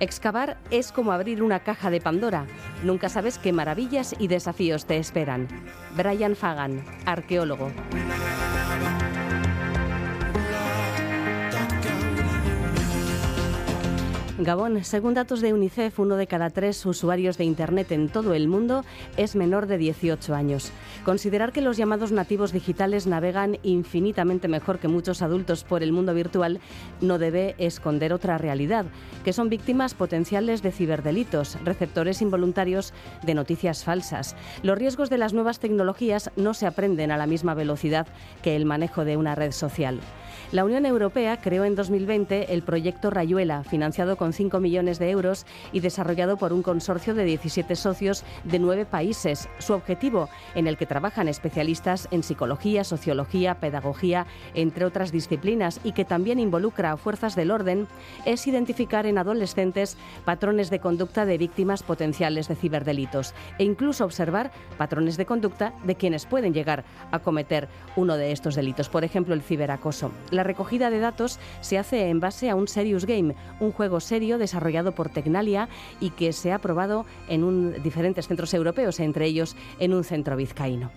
Excavar es como abrir una caja de Pandora. Nunca sabes qué maravillas y desafíos te esperan. Brian Fagan, arqueólogo. Gabón, según datos de UNICEF, uno de cada tres usuarios de Internet en todo el mundo es menor de 18 años. Considerar que los llamados nativos digitales navegan infinitamente mejor que muchos adultos por el mundo virtual no debe esconder otra realidad, que son víctimas potenciales de ciberdelitos, receptores involuntarios de noticias falsas. Los riesgos de las nuevas tecnologías no se aprenden a la misma velocidad que el manejo de una red social. La Unión Europea creó en 2020 el proyecto Rayuela, financiado con 5 millones de euros y desarrollado por un consorcio de 17 socios de nueve países. Su objetivo, en el que trabajan especialistas en psicología, sociología, pedagogía, entre otras disciplinas, y que también involucra a fuerzas del orden, es identificar en adolescentes patrones de conducta de víctimas potenciales de ciberdelitos e incluso observar patrones de conducta de quienes pueden llegar a cometer uno de estos delitos, por ejemplo el ciberacoso. La recogida de datos se hace en base a un Serious Game, un juego serio desarrollado por Tecnalia y que se ha probado en diferentes centros europeos, entre ellos en un centro vizcaíno.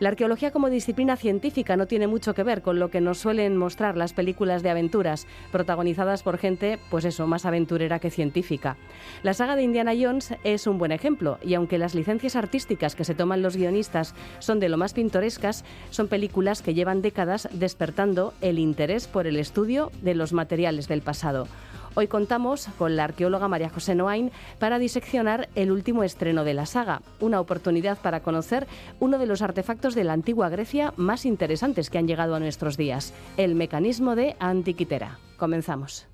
La arqueología como disciplina científica no tiene mucho que ver con lo que nos suelen mostrar las películas de aventuras, protagonizadas por gente, pues eso, más aventurera que científica. La saga de Indiana Jones es un buen ejemplo, y aunque las licencias artísticas que se toman los guionistas son de lo más pintorescas, son películas que llevan décadas despertando el interés por el estudio de los materiales del pasado. Hoy contamos con la arqueóloga María José Noain para diseccionar el último estreno de la saga, una oportunidad para conocer uno de los artefactos de la antigua Grecia más interesantes que han llegado a nuestros días, el mecanismo de Antiquitera. Comenzamos.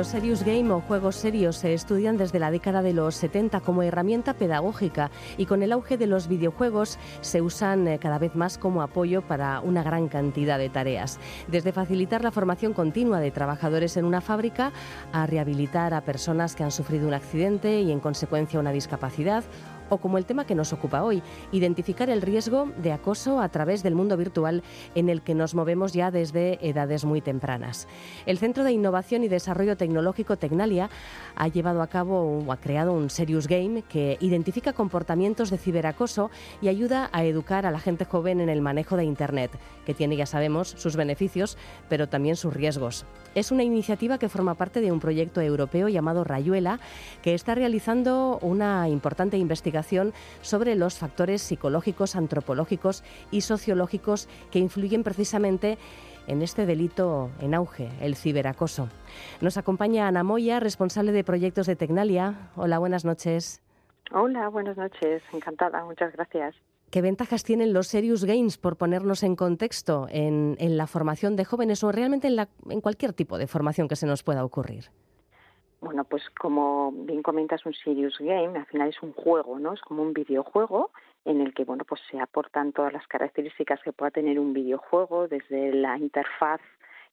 Los serious game o juegos serios se estudian desde la década de los 70 como herramienta pedagógica y con el auge de los videojuegos se usan eh, cada vez más como apoyo para una gran cantidad de tareas. Desde facilitar la formación continua de trabajadores en una fábrica a rehabilitar a personas que han sufrido un accidente y en consecuencia una discapacidad o como el tema que nos ocupa hoy, identificar el riesgo de acoso a través del mundo virtual en el que nos movemos ya desde edades muy tempranas. El Centro de Innovación y Desarrollo Tecnológico Tecnalia ha llevado a cabo o ha creado un Serious Game que identifica comportamientos de ciberacoso y ayuda a educar a la gente joven en el manejo de Internet, que tiene, ya sabemos, sus beneficios, pero también sus riesgos. Es una iniciativa que forma parte de un proyecto europeo llamado Rayuela, que está realizando una importante investigación sobre los factores psicológicos, antropológicos y sociológicos que influyen precisamente en este delito en auge, el ciberacoso. Nos acompaña Ana Moya, responsable de proyectos de Tecnalia. Hola, buenas noches. Hola, buenas noches. Encantada, muchas gracias. ¿Qué ventajas tienen los Serious Games por ponernos en contexto en, la formación de jóvenes o realmente en, en cualquier tipo de formación que se nos pueda ocurrir? Bueno, pues como bien comentas, un Serious Game al final es un juego, ¿no? Es como un videojuego en el que, bueno, pues se aportan todas las características que pueda tener un videojuego, desde la interfaz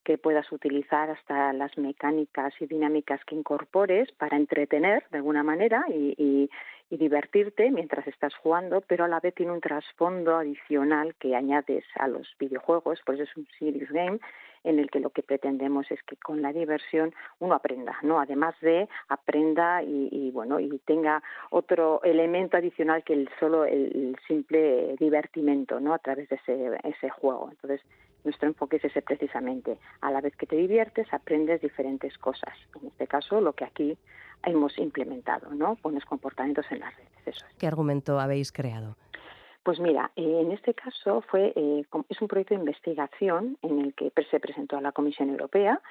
que puedas utilizar hasta las mecánicas y dinámicas que incorpores para entretener de alguna manera y, y divertirte mientras estás jugando, pero a la vez tiene un trasfondo adicional que añades a los videojuegos, por eso es un serious game en el que lo que pretendemos es que con la diversión uno aprenda, ¿no? Además de aprenda y, bueno y tenga otro elemento adicional que el solo el, simple divertimento, ¿no? A través de ese, ese juego. Entonces nuestro enfoque es ese precisamente. A la vez que te diviertes, aprendes diferentes cosas. En este caso, lo que aquí hemos implementado, ¿no? Buenos comportamientos en las redes. Eso ¿Qué argumento habéis creado? Pues mira, eh, en este caso fue eh, es un proyecto de investigación en el que se presentó a la Comisión Europea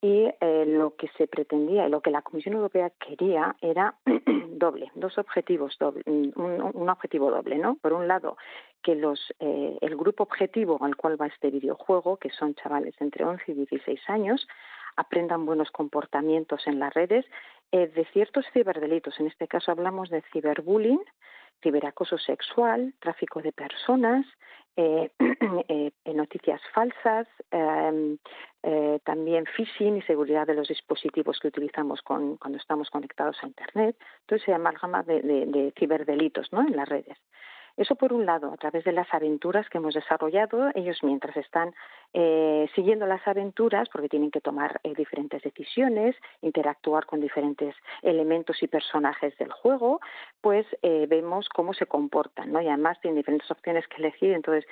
y eh, lo que se pretendía y lo que la Comisión Europea quería era doble, dos objetivos, doble, un, objetivo doble, ¿no? Por un lado, que los, eh, el grupo objetivo al cual va este videojuego, que son chavales entre 11 y 16 años, aprendan buenos comportamientos en las redes eh, de ciertos ciberdelitos. En este caso hablamos de ciberbullying, ciberacoso sexual, tráfico de personas, eh, noticias falsas, em, también phishing y seguridad de los dispositivos que utilizamos cuando estamos conectados a Internet. Entonces se amalgama de, de ciberdelitos ¿no? en las redes. Eso por un lado, a través de las aventuras que hemos desarrollado, ellos mientras están eh, siguiendo las aventuras, porque tienen que tomar eh, diferentes decisiones, interactuar con diferentes elementos y personajes del juego, pues eh, vemos cómo se comportan, ¿no? Y además tienen diferentes opciones que elegir, entonces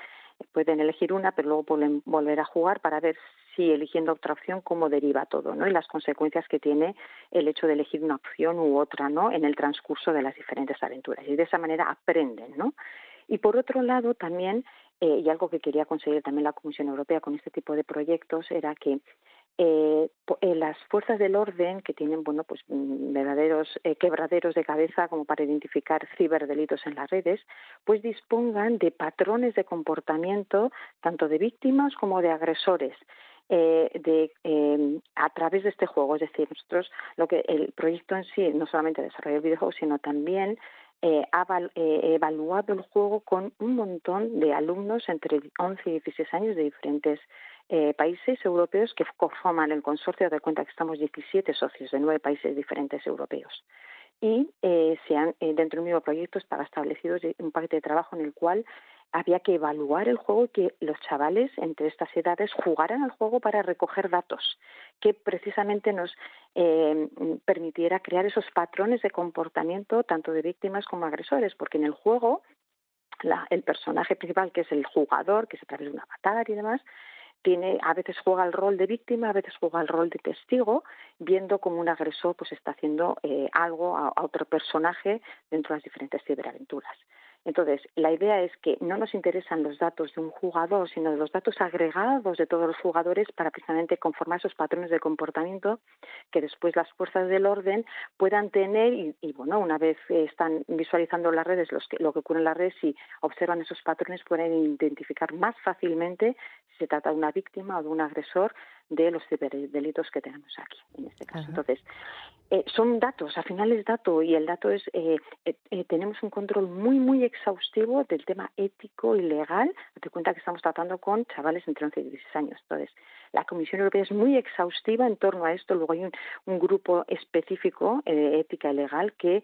pueden elegir una, pero luego pueden volver a jugar para ver si eligiendo otra opción cómo deriva todo, ¿no? Y las consecuencias que tiene el hecho de elegir una opción u otra, ¿no? En el transcurso de las diferentes aventuras y de esa manera aprenden, ¿no? Y por otro lado también eh, y algo que quería conseguir también la Comisión Europea con este tipo de proyectos era que eh, eh, las fuerzas del orden que tienen bueno pues mm, verdaderos quebraderos de cabeza como para identificar ciberdelitos en las redes pues dispongan de patrones de comportamiento tanto de víctimas como de agresores eh, de, eh, a través de este juego. Es decir, nosotros lo que el proyecto en sí no solamente desarrolla el videojuego, sino también eh, ha evaluado el juego con un montón de alumnos entre 11 y 16 años de diferentes países europeos que conforman el consorcio. De cuenta que estamos 17 socios de nueve países diferentes europeos. Y se han, dentro del mismo proyecto estaba establecido un paquete de trabajo en el cual había que evaluar el juego y que los chavales entre estas edades jugaran al juego para recoger datos que precisamente nos eh, permitiera crear esos patrones de comportamiento tanto de víctimas como agresores, porque en el juego el personaje principal, que es el jugador, que es a través de un avatar y demás, tiene, a veces juega el rol de víctima, a veces juega el rol de testigo, viendo cómo un agresor pues está haciendo eh, algo a, a, otro personaje dentro de las diferentes ciberaventuras. Entonces, la idea es que no nos interesan los datos de un jugador, sino los datos agregados de todos los jugadores para precisamente conformar esos patrones de comportamiento que después las fuerzas del orden puedan tener y, bueno, una vez están visualizando las redes los lo que ocurre en las redes, si observan esos patrones pueden identificar más fácilmente si se trata de una víctima o de un agresor de los ciberdelitos que tenemos aquí, en este caso. Entonces, eh, son datos, al final es dato y el dato es, eh, eh, tenemos un control muy, muy exhaustivo del tema ético y legal. Te cuenta que estamos tratando con chavales entre 11 y 16 años. Entonces, la Comisión Europea es muy exhaustiva en torno a esto. Luego hay un, un grupo específico de ética y legal que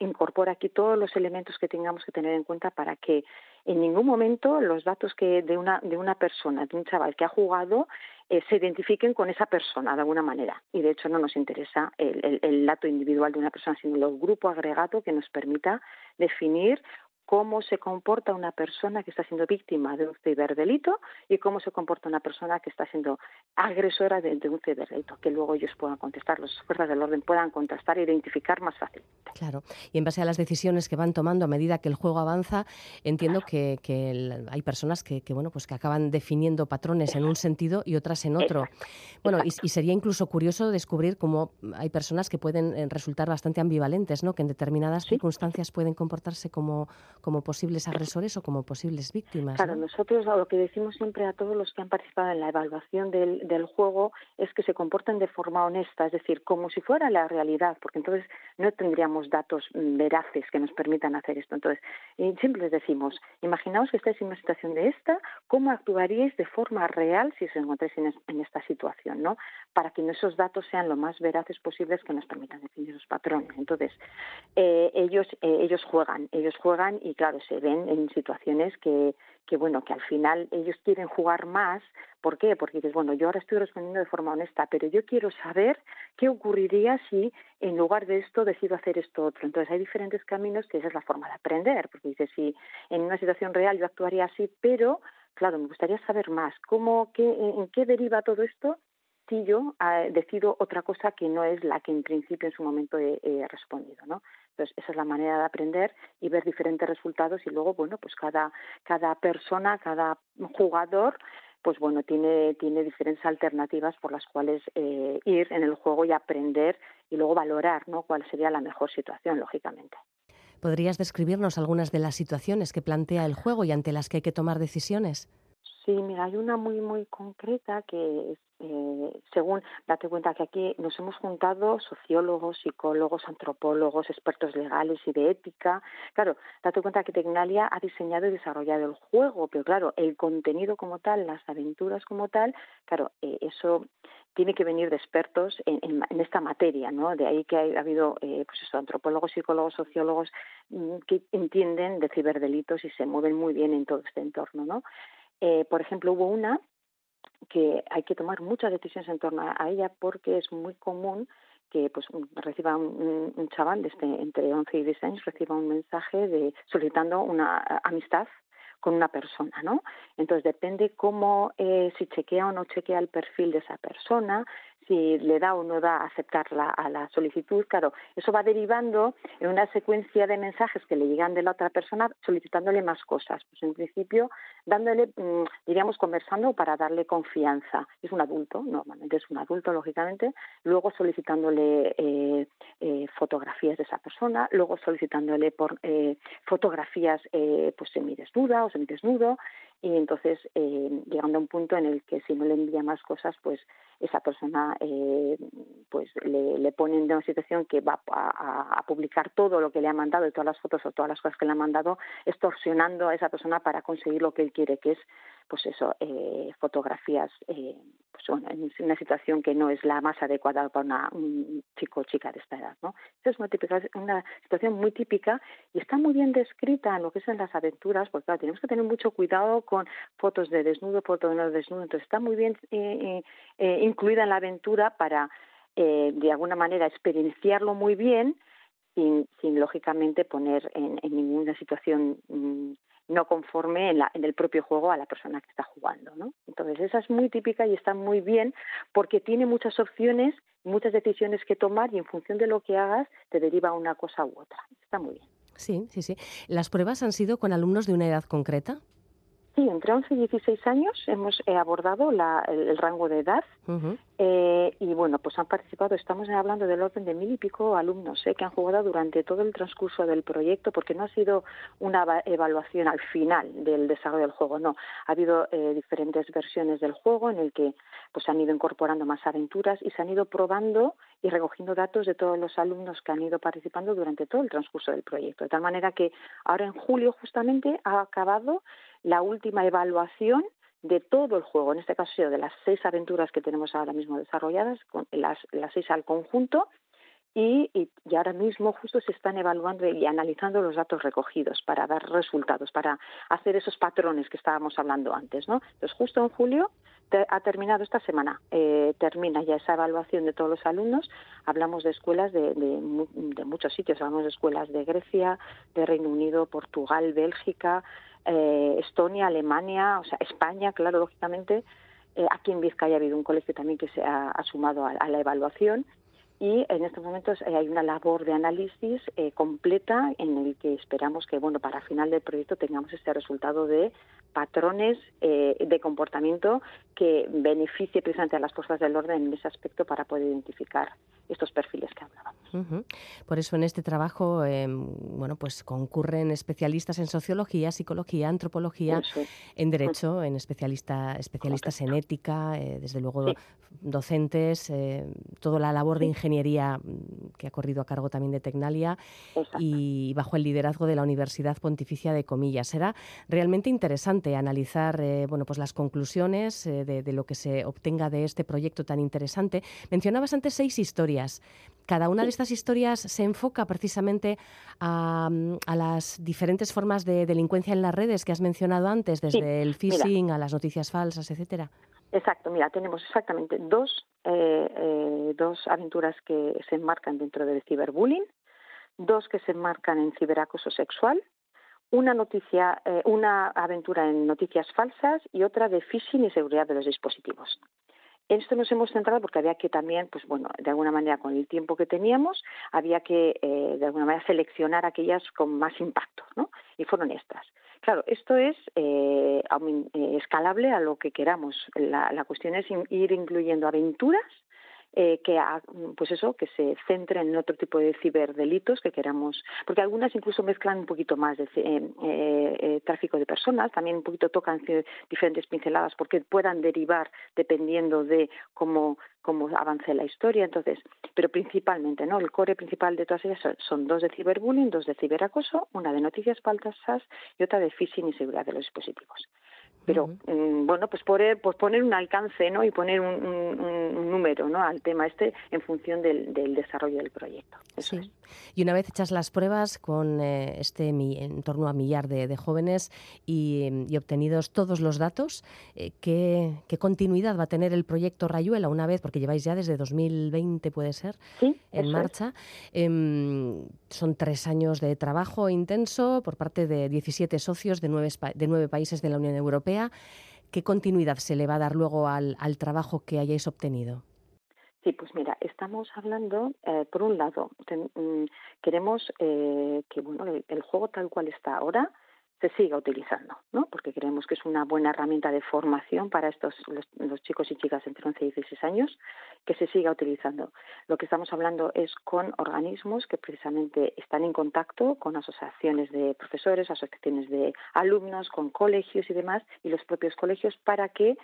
incorpora aquí todos los elementos que tengamos que tener en cuenta para que en ningún momento los datos que de una, de una persona, de un chaval que ha jugado, eh, se identifiquen con esa persona de alguna manera. Y de hecho no nos interesa el, el, dato individual de una persona, sino el grupo agregado que nos permita definir cómo se comporta una persona que está siendo víctima de un ciberdelito y cómo se comporta una persona que está siendo agresora de, un ciberdelito, que luego ellos puedan contestar, las fuerzas del orden puedan contestar e identificar más fácilmente. Claro, y en base a las decisiones que van tomando a medida que el juego avanza, entiendo que, hay personas que, bueno, pues que acaban definiendo patrones en un sentido y otras en otro. Bueno, y, sería incluso curioso descubrir cómo hay personas que pueden eh, resultar bastante ambivalentes, ¿no? que en determinadas circunstancias pueden comportarse como como posibles agresores o como posibles víctimas. Claro, nosotros lo que decimos siempre a todos los que han participado en la evaluación del, del juego es que se comporten de forma honesta, es decir, como si fuera la realidad, porque entonces no tendríamos datos veraces que nos permitan hacer esto. Entonces, siempre les decimos, imaginaos que estáis en una situación de esta, ¿cómo actuaríais de forma real si os encontráis en, esta situación? ¿no? Para que esos datos sean lo más veraces posibles que nos permitan definir los patrones. Entonces, eh, ellos, eh, ellos juegan, ellos juegan y claro, se ven en situaciones que, bueno, que al final ellos quieren jugar más. ¿Por qué? Porque dices, bueno, yo ahora estoy respondiendo de forma honesta, pero yo quiero saber qué ocurriría si en lugar de esto decido hacer esto otro. Entonces hay diferentes caminos que esa es la forma de aprender, porque dices, si en una situación real yo actuaría así, pero claro, me gustaría saber más, cómo, qué, en qué deriva todo esto si yo eh, decido otra cosa que no es la que en principio en su momento he, he respondido, ¿no? Entonces, esa es la manera de aprender y ver diferentes resultados y luego, bueno, pues cada, cada persona, cada jugador pues bueno, tiene, tiene diferentes alternativas por las cuales eh, ir en el juego y aprender y luego valorar ¿no? cuál sería la mejor situación, lógicamente. ¿Podrías describirnos algunas de las situaciones que plantea el juego y ante las que hay que tomar decisiones? Sí, mira, hay una muy, muy concreta que es eh, según, date cuenta que aquí nos hemos juntado sociólogos, psicólogos, antropólogos, expertos legales y de ética. Claro, date cuenta que Tecnalia ha diseñado y desarrollado el juego, pero claro, el contenido como tal, las aventuras como tal, claro, eh, eso tiene que venir de expertos en, esta materia, ¿no? De ahí que ha, habido, eh, pues eso, antropólogos, psicólogos, sociólogos mm, que entienden de ciberdelitos y se mueven muy bien en todo este entorno, ¿no? Eh, por ejemplo, hubo una que hay que tomar muchas decisiones en torno a ella porque es muy común que pues reciba un, chaval de este, entre 11 y 10 años reciba un mensaje de solicitando una amistad con una persona, ¿no? Entonces depende cómo, eh, si chequea o no chequea el perfil de esa persona, si le da o no da aceptar a la solicitud, claro, eso va derivando en una secuencia de mensajes que le llegan de la otra persona solicitándole más cosas. Pues en principio, dándole, mm, diríamos, conversando para darle confianza. Es un adulto, normalmente es un adulto, lógicamente, luego solicitándole eh, eh, fotografías de esa persona, luego solicitándole por, eh, fotografías pues semidesnuda o semidesnudo, y entonces llegando a un punto en el que si no le envía más cosas, pues esa persona eh, pues le, ponen en una situación que va a, publicar todo lo que le ha mandado, y todas las fotos o todas las cosas que le ha mandado, extorsionando a esa persona para conseguir lo que él quiere, que es pues eso, eh, fotografías eh, pues bueno, en una situación que no es la más adecuada para una, un chico o chica de esta edad. ¿no? Esa es una, típica, una situación muy típica y está muy bien descrita en lo que son las aventuras, porque claro, tenemos que tener mucho cuidado con fotos de desnudo, fotos de no desnudo, entonces está muy bien eh, eh, incluida en la aventura para, eh, de alguna manera, experienciarlo muy bien sin, sin lógicamente poner en, en ninguna situación mm, no conforme en, la, en, el propio juego a la persona que está jugando. ¿no? Entonces, esa es muy típica y está muy bien porque tiene muchas opciones, muchas decisiones que tomar y en función de lo que hagas te deriva una cosa u otra. Está muy bien. Sí, sí, sí. ¿Las pruebas han sido con alumnos de una edad concreta? Sí, entre 11 y 16 años hemos eh, abordado el, rango de edad eh, y bueno, pues han participado, estamos hablando del orden de mil y pico alumnos eh, que han jugado durante todo el transcurso del proyecto porque no ha sido una evaluación al final del desarrollo del juego, no, ha habido diferentes versiones del juego en el que pues han ido incorporando más aventuras y se han ido probando y recogiendo datos de todos los alumnos que han ido participando durante todo el transcurso del proyecto, de tal manera que ahora en julio justamente ha acabado la última evaluación de todo el juego, en este caso de las seis aventuras que tenemos ahora mismo desarrolladas, con las, las seis al conjunto, y, y, ahora mismo justo se están evaluando y analizando los datos recogidos para dar resultados, para hacer esos patrones que estábamos hablando antes. ¿no? Entonces, justo en julio ha terminado esta semana, eh, termina ya esa evaluación de todos los alumnos. Hablamos de escuelas de, de, de muchos sitios, hablamos de escuelas de Grecia, de Reino Unido, Portugal, Bélgica, eh, Estonia, Alemania, o sea, España, claro, lógicamente. Eh, aquí en Vizcaya ha habido un colegio también que se ha, sumado a, la evaluación y en estos momentos eh, hay una labor de análisis completa en el que esperamos que bueno para final del proyecto tengamos este resultado de patrones de comportamiento que beneficie precisamente a las fuerzas del orden en ese aspecto para poder identificar estos perfiles que hablábamos. Por eso en este trabajo, em, bueno, pues concurren especialistas en sociología, psicología, antropología, en derecho, en especialista, especialistas en ética, eh, desde luego docentes, eh, toda la labor de ingeniería mm, que ha corrido a cargo también de Tecnalia y bajo el liderazgo de la Universidad Pontificia de Comillas. Será realmente interesante analizar, eh, bueno, pues las conclusiones de, de lo que se obtenga de este proyecto tan interesante. Mencionabas antes seis historias cada una de estas historias se enfoca precisamente a, las diferentes formas de delincuencia en las redes que has mencionado antes, desde el phishing a las noticias falsas, etcétera. Exacto, mira, tenemos exactamente dos, eh, eh, dos aventuras que se enmarcan dentro del ciberbullying, dos que se enmarcan en ciberacoso sexual, una noticia, eh, una aventura en noticias falsas y otra de phishing y seguridad de los dispositivos. En esto nos hemos centrado porque había que también, pues bueno, de alguna manera con el tiempo que teníamos, había que eh, de alguna manera seleccionar aquellas con más impacto, ¿no? Y fueron estas. Claro, esto es eh, eh, escalable a lo que queramos. La, la cuestión es ir incluyendo aventuras eh, que pues eso que se centren en otro tipo de ciberdelitos que queramos porque algunas incluso mezclan un poquito más de eh, eh, tráfico de personas también un poquito tocan diferentes pinceladas porque puedan derivar dependiendo de cómo cómo avance la historia. Entonces pero principalmente no el core principal de todas ellas son, dos de ciberbullying dos de ciberacoso una de noticias falsas y otra de phishing y seguridad de los dispositivos pero mm, bueno pues poner pues poner un alcance no y poner un, número no al tema este en función del, desarrollo del proyecto. Sí. y una vez hechas las pruebas con eh, este en torno a millar de, jóvenes y, obtenidos todos los datos eh, ¿qué, continuidad va a tener el proyecto Rayuela una vez porque lleváis ya desde 2020 puede ser en marcha. Em, son tres años de trabajo intenso por parte de 17 socios de nueve, de nueve países de la Unión Europea ¿qué continuidad se le va a dar luego al, trabajo que hayáis obtenido? Sí, pues mira, estamos hablando, eh, por un lado, mm, queremos eh, que bueno, el, juego tal cual está ahora se siga utilizando, ¿no? Porque creemos que es una buena herramienta de formación para estos los, chicos y chicas entre 11 y 16 años, que se siga utilizando. Lo que estamos hablando es con organismos que precisamente están en contacto con asociaciones de profesores, asociaciones de alumnos, con colegios y demás, y los propios colegios para que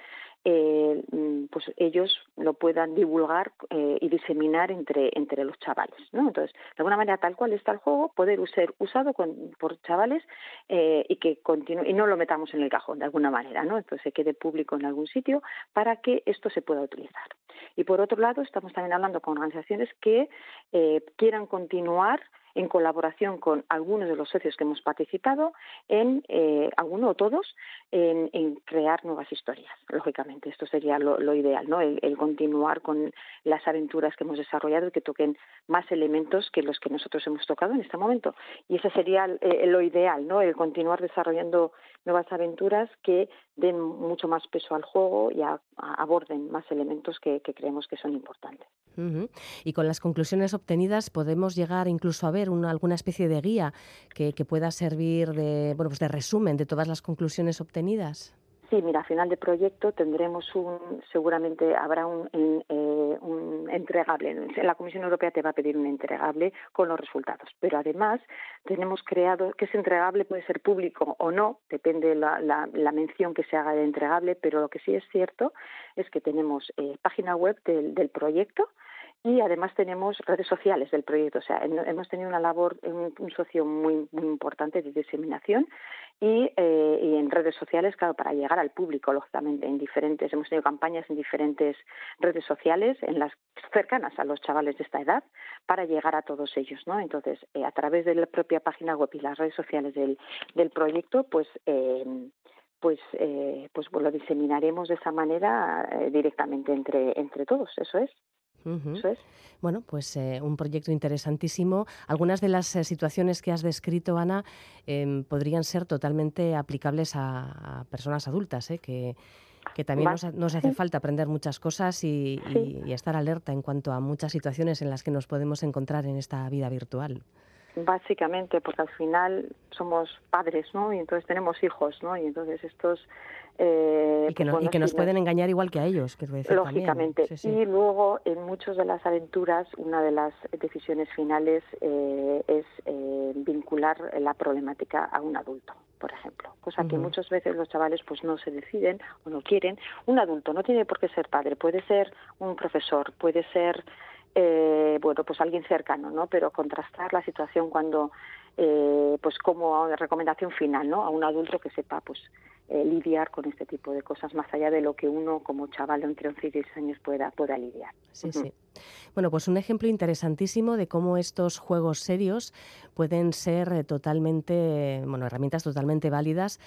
eh, mm, pues ellos lo puedan divulgar eh, y diseminar entre, entre los chavales. ¿no? Entonces, de alguna manera, tal cual está el juego, poder ser usado por chavales eh, y que continúe, y no lo metamos en el cajón de alguna manera, ¿no? entonces se quede público en algún sitio para que esto se pueda utilizar. Y por otro lado, estamos también hablando con organizaciones que quieran continuar en colaboración con algunos de los socios que hemos participado, en eh, alguno o todos, en, crear nuevas historias. Lógicamente, esto sería lo, ideal, ¿no? El, continuar con las aventuras que hemos desarrollado y que toquen más elementos que los que nosotros hemos tocado en este momento. Y ese sería eh, lo ideal, ¿no? El continuar desarrollando nuevas aventuras que den mucho más peso al juego y aborden más elementos que, creemos que son importantes. Y con las conclusiones obtenidas podemos llegar incluso a ver una, alguna especie de guía que, pueda servir de, bueno, pues de resumen de todas las conclusiones obtenidas. Sí, mira, a final de proyecto tendremos un, seguramente habrá un, eh, entregable. La Comisión Europea te va a pedir un entregable con los resultados, pero además tenemos creado que ese entregable puede ser público o no, depende la, la, mención que se haga de entregable, pero lo que sí es cierto es que tenemos eh, página web del proyecto y además tenemos redes sociales del proyecto. O sea, hemos tenido una labor, un, socio muy, importante de diseminación y, eh, y, en redes sociales, claro, para llegar al público, lógicamente, en diferentes, hemos tenido campañas en diferentes redes sociales, en las cercanas a los chavales de esta edad, para llegar a todos ellos, ¿no? Entonces, eh, a través de la propia página web y las redes sociales del, del proyecto, pues eh, pues eh, pues lo diseminaremos de esa manera eh, directamente entre entre todos eso es bueno, pues eh, un proyecto interesantísimo. Algunas de las eh, situaciones que has descrito, Ana, em, podrían ser totalmente aplicables a, personas adultas, ¿eh? que, que también nos, hace falta aprender muchas cosas y, estar alerta en cuanto a muchas situaciones en las que nos podemos encontrar en esta vida virtual. Básicamente, porque al final somos padres, ¿no? Y entonces tenemos hijos, ¿no? Y entonces estos eh, y que, pues nos pueden engañar igual que a ellos, quiero decir. Lógicamente. Y luego, en muchas de las aventuras, una de las decisiones finales eh, es eh, vincular la problemática a un adulto, por ejemplo. Cosa que muchas veces los chavales pues no se deciden o no quieren. Un adulto no tiene por qué ser padre, puede ser un profesor, puede ser, bueno, pues alguien cercano, ¿no? Pero contrastar la situación cuando eh, pues como recomendación final ¿no? a un adulto que sepa pues eh, lidiar con este tipo de cosas más allá de lo que uno como chaval entre 11 y 10 años pueda, pueda lidiar. Sí, sí. Bueno, pues un ejemplo interesantísimo de cómo estos juegos serios pueden ser eh, totalmente, bueno, herramientas totalmente válidas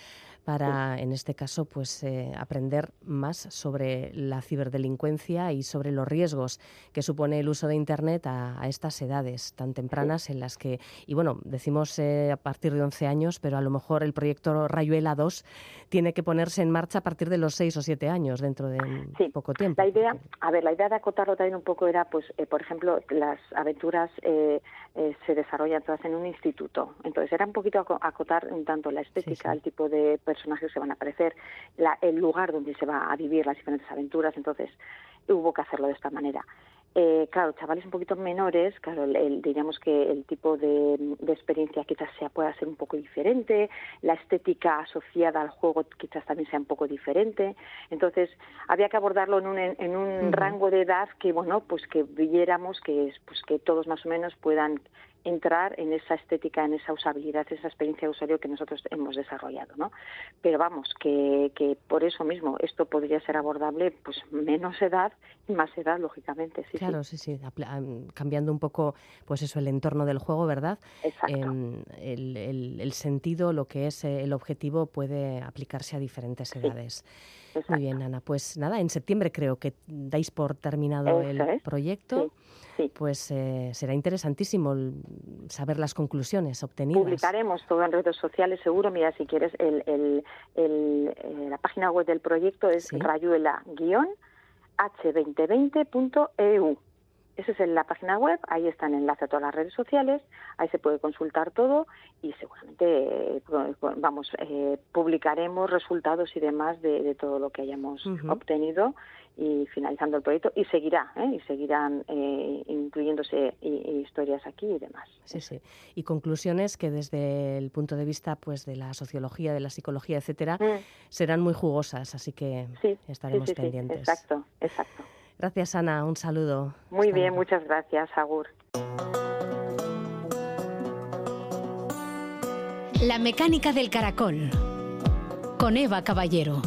para, en este caso, pues eh, aprender más sobre la ciberdelincuencia y sobre los riesgos que supone el uso de Internet a, estas edades tan tempranas en las que, y bueno, decimos eh, a partir de 11 años, pero a lo mejor el proyecto Rayuela 2 tiene que ponerse en marcha a partir de los 6 o 7 años, dentro de poco tiempo. La idea, a ver, la idea de acotarlo también un poco era, pues, eh, por ejemplo, las aventuras se desarrollan todas en un instituto. Entonces era un poquito acotar un tanto la estética, el tipo de personajes que van a aparecer, el lugar donde se va a vivir las diferentes aventuras. Entonces hubo que hacerlo de esta manera. Eh, claro, chavales un poquito menores, claro, el, diríamos que el tipo de, experiencia quizás sea, pueda ser un poco diferente, la estética asociada al juego quizás también sea un poco diferente. Entonces, había que abordarlo en un, en un rango de edad que, bueno, pues que viéramos que, pues que todos más o menos puedan entrar en esa estética, en esa usabilidad, esa experiencia de usuario que nosotros hemos desarrollado, ¿no? Pero vamos, que, que por eso mismo esto podría ser abordable, pues menos edad y más edad, lógicamente, sí. Claro, sí, sí, cambiando un poco, pues eso, el entorno del juego, ¿verdad? Exacto. Em, el, el, sentido, lo que es eh, el objetivo puede aplicarse a diferentes edades. Muy bien, Ana. Pues nada, en septiembre creo que dais por terminado el proyecto. Pues eh, será interesantísimo saber las conclusiones obtenidas. Publicaremos todo en redes sociales, seguro. Mira, si quieres, el, el, eh, la página web del proyecto es rayuela-h2020.eu. Esa es en la página web, ahí está el enlace a todas las redes sociales, ahí se puede consultar todo y seguramente, eh, vamos, eh, publicaremos resultados y demás de, todo lo que hayamos obtenido y finalizando el proyecto y seguirá, ¿eh? y seguirán incluyéndose historias aquí y demás. Sí, sí. Y conclusiones que desde el punto de vista pues de la sociología, de la psicología, etcétera, mm. serán muy jugosas, así que estaremos pendientes. exacto, exacto. Gracias, Ana. Un saludo. Muy bien, muchas gracias, Agur. La mecánica del caracol. Con Eva Caballero.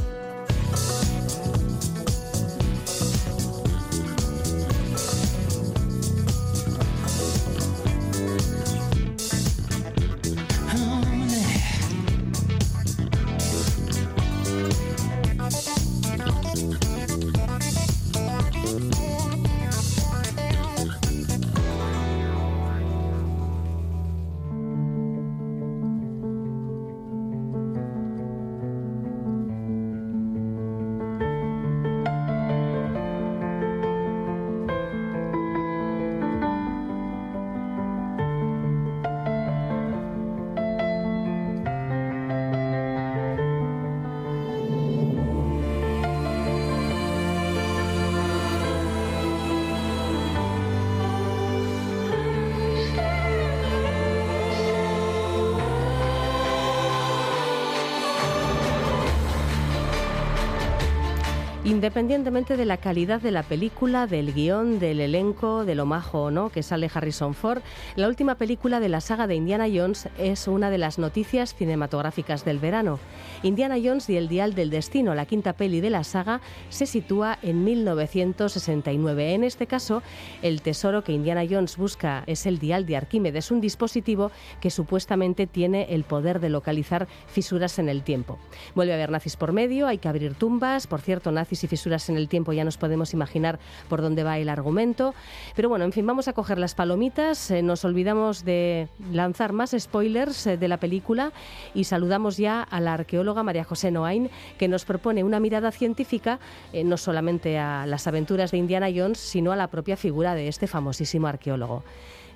Independientemente de la calidad de la película, del guion, del elenco, de lo majo o no que sale Harrison Ford, la última película de la saga de Indiana Jones es una de las noticias cinematográficas del verano. Indiana Jones y el Dial del Destino, la quinta peli de la saga, se sitúa en 1969. En este caso, el tesoro que Indiana Jones busca es el Dial de Arquímedes, un dispositivo que supuestamente tiene el poder de localizar fisuras en el tiempo. Vuelve a haber nazis por medio, hay que abrir tumbas, por cierto, nazis y fisuras en el tiempo, ya nos podemos imaginar por dónde va el argumento. Pero bueno, en fin, vamos a coger las palomitas, eh, nos olvidamos de lanzar más spoilers eh, de la película y saludamos ya a la arqueóloga María José Noain, que nos propone una mirada científica eh, no solamente a las aventuras de Indiana Jones, sino a la propia figura de este famosísimo arqueólogo.